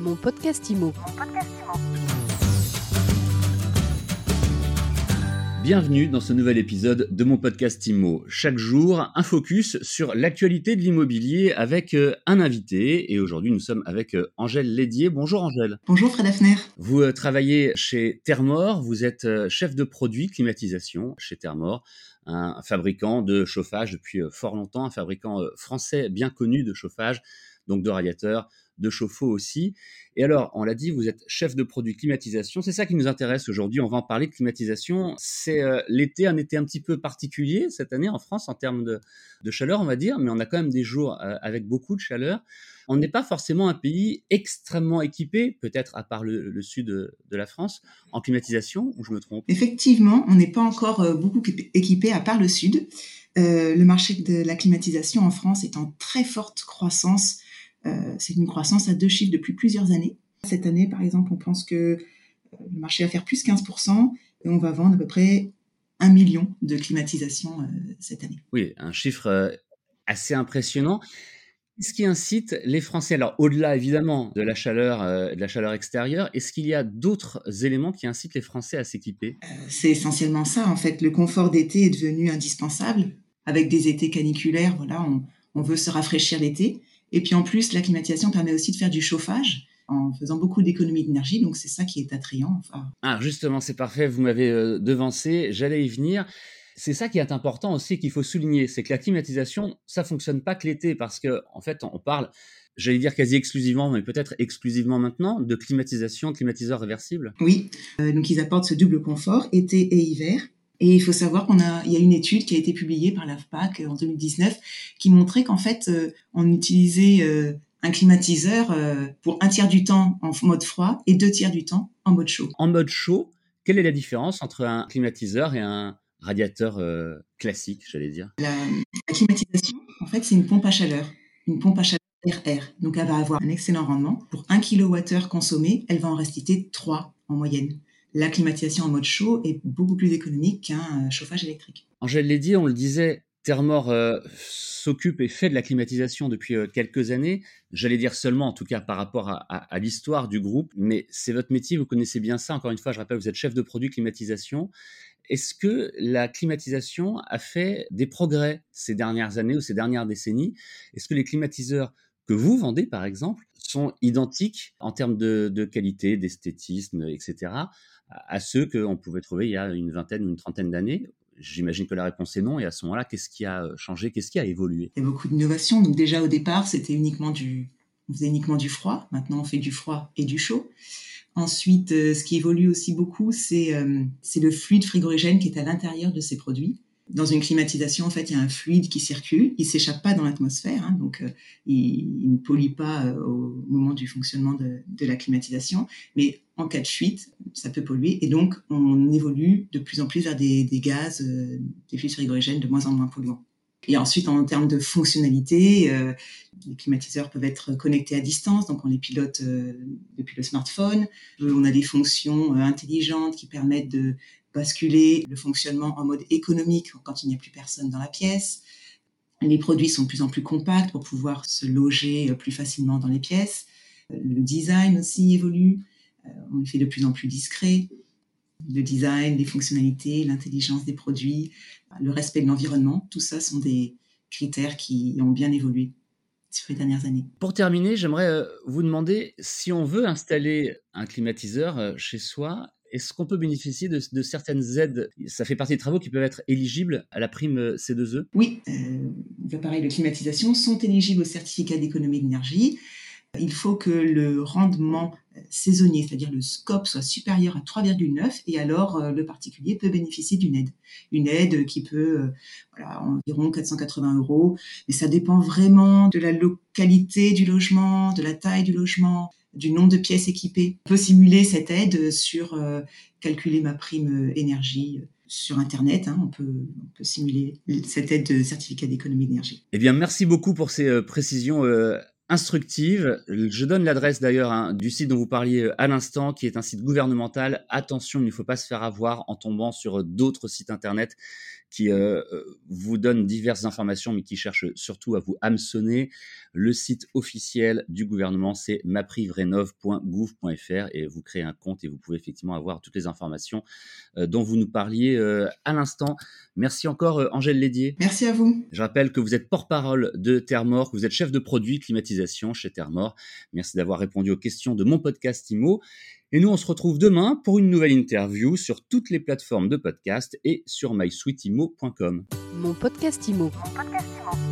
Mon podcast IMO. Bienvenue dans ce nouvel épisode de mon podcast IMO. Chaque jour, un focus sur l'actualité de l'immobilier avec euh, un invité. Et aujourd'hui, nous sommes avec euh, Angèle Lédier. Bonjour Angèle. Bonjour Fred Hafner. Vous euh, travaillez chez Thermor. Vous êtes chef de produit climatisation chez Thermor, un fabricant de chauffage depuis fort longtemps, un fabricant français bien connu de chauffage, donc de radiateurs, de chauffe-eau aussi. Et alors, on l'a dit, vous êtes chef de produit climatisation. C'est ça qui nous intéresse aujourd'hui. On va en parler de climatisation. C'est euh, l'été, un été un petit peu particulier cette année en France en termes de, chaleur, on va dire, mais on a quand même des jours euh, avec beaucoup de chaleur. On n'est pas forcément un pays extrêmement équipé, peut-être à part le, sud de, la France, en climatisation, ou je me trompe? Effectivement, on n'est pas encore euh, beaucoup équipé à part le sud. le marché de la climatisation en France est en très forte croissance c'est une croissance à deux chiffres depuis plusieurs années. Cette année, par exemple, on pense que euh, le marché va faire plus 15% et on va vendre à peu près un million de climatisations euh, cette année. Oui, un chiffre assez impressionnant. Qu'est-ce qui incite les Français? Alors, au-delà évidemment de la chaleur, de la chaleur extérieure, est-ce qu'il y a d'autres éléments qui incitent les Français à s'équiper? C'est essentiellement ça. En fait, le confort d'été est devenu indispensable. Avec des étés caniculaires, voilà, on, on veut se rafraîchir l'été. Et puis en plus, la climatisation permet aussi de faire du chauffage en faisant beaucoup d'économies d'énergie. Donc c'est ça qui est attrayant. Ah, justement, c'est parfait. Vous m'avez euh, devancé. J'allais y venir. C'est ça qui est important aussi qu'il faut souligner, c'est que la climatisation, ça fonctionne pas que l'été parce que en fait, on parle, j'allais dire quasi exclusivement, mais peut-être exclusivement maintenant, de climatisation, climatiseur réversible. Oui, euh, donc ils apportent ce double confort été et hiver. Et il faut savoir qu'on a, il y a une étude qui a été publiée par l'AFPAC en 2019 qui montrait qu'en fait, euh, on utilisait euh, un climatiseur euh, pour un tiers du temps en mode froid et deux tiers du temps en mode chaud. En mode chaud, quelle est la différence entre un climatiseur et un radiateur classique, j'allais dire? La, climatisation, en fait, c'est une pompe à chaleur, une pompe à chaleur RR. Donc, elle va avoir un excellent rendement. Pour 1 kWh consommé, elle va en rester 3 en moyenne la climatisation en mode chaud est beaucoup plus économique qu'un euh, chauffage électrique. Angèle l'a dit, on le disait, Thermor euh, s'occupe et fait de la climatisation depuis euh, quelques années. J'allais dire seulement, en tout cas, par rapport à, l'histoire du groupe, mais c'est votre métier, vous connaissez bien ça. Encore une fois, je rappelle, vous êtes chef de produit climatisation. Est-ce que la climatisation a fait des progrès ces dernières années ou ces dernières décennies? Est-ce que les climatiseurs que vous vendez, par exemple, sont identiques en termes de qualité, d'esthétisme, etc., à ceux qu'on pouvait trouver il y a une vingtaine ou une trentaine d'années J'imagine que la réponse est non. Et à ce moment-là, qu'est-ce qui a changé Qu'est-ce qui a évolué? Il y a beaucoup d'innovations. Donc déjà au départ, c'était uniquement du, uniquement du froid. Maintenant, on fait du froid et du chaud. Ensuite, euh, ce qui évolue aussi beaucoup, c'est euh, c'est le fluide frigorigène qui est à l'intérieur de ces produits dans une climatisation, en fait, il y a un fluide qui circule, il s'échappe pas dans l'atmosphère, hein, donc euh, il, ne pollue pas euh, au moment du fonctionnement de, la climatisation, mais en cas de fuite, ça peut polluer, et donc on évolue de plus en plus vers des, gaz, euh, des fluides frigorigènes de moins en moins polluants. Et ensuite, en termes de fonctionnalité, les climatiseurs peuvent être connectés à distance, donc on les pilote depuis le smartphone. on a des fonctions intelligentes qui permettent de basculer le fonctionnement en mode économique quand il n'y a plus personne dans la pièce. Les produits sont de plus en plus compacts pour pouvoir se loger plus facilement dans les pièces. Le design aussi évolue. Euh, on fait de plus en plus discret. Le design, les fonctionnalités, l'intelligence des produits, le respect de l'environnement, tout ça sont des critères qui ont bien évolué sur les dernières années. Pour terminer, j'aimerais euh, vous demander si on veut installer un climatiseur euh, chez soi, est-ce qu'on peut bénéficier de, certaines aides? Ça fait partie des travaux qui peuvent être éligibles à la prime euh, C2E Oui, euh, les appareils de climatisation sont éligibles au certificat d'économie d'énergie. Il faut que le rendement euh, saisonnier, c'est-à-dire le scope, soit supérieur à 3,9 et alors le particulier peut bénéficier d'une aide. Une aide qui peut, voilà, environ 480 euros, mais ça dépend vraiment de la localité du logement, de la taille du logement, du nombre de pièces équipées. On peut simuler cette aide sur euh, calculer ma prime euh, énergie euh, sur Internet. Hein. on, peut, simuler cette aide de certificat d'économie d'énergie. Eh bien, merci beaucoup pour ces précisions instructives. Je donne l'adresse d'ailleurs hein, du site dont vous parliez à l'instant, qui est un site gouvernemental. Attention, il ne faut pas se faire avoir en tombant sur d'autres sites Internet qui vous donnent diverses informations, mais qui cherchent surtout à vous hameçonner. Le site officiel du gouvernement, c'est maprivrenov.gouv.fr et vous créez un compte et vous pouvez effectivement avoir toutes les informations euh, dont vous nous parliez euh, à l'instant. Merci encore, Angèle Lédier. Merci à vous. Je rappelle que vous êtes porte-parole de Thermor, que vous êtes chef de produit climatisation chez Thermor. Merci d'avoir répondu aux questions de mon podcast IMO. Et nous, on se retrouve demain pour une nouvelle interview sur toutes les plateformes de podcast et sur mysweetimo.com. Mon podcast Mon podcast Imo.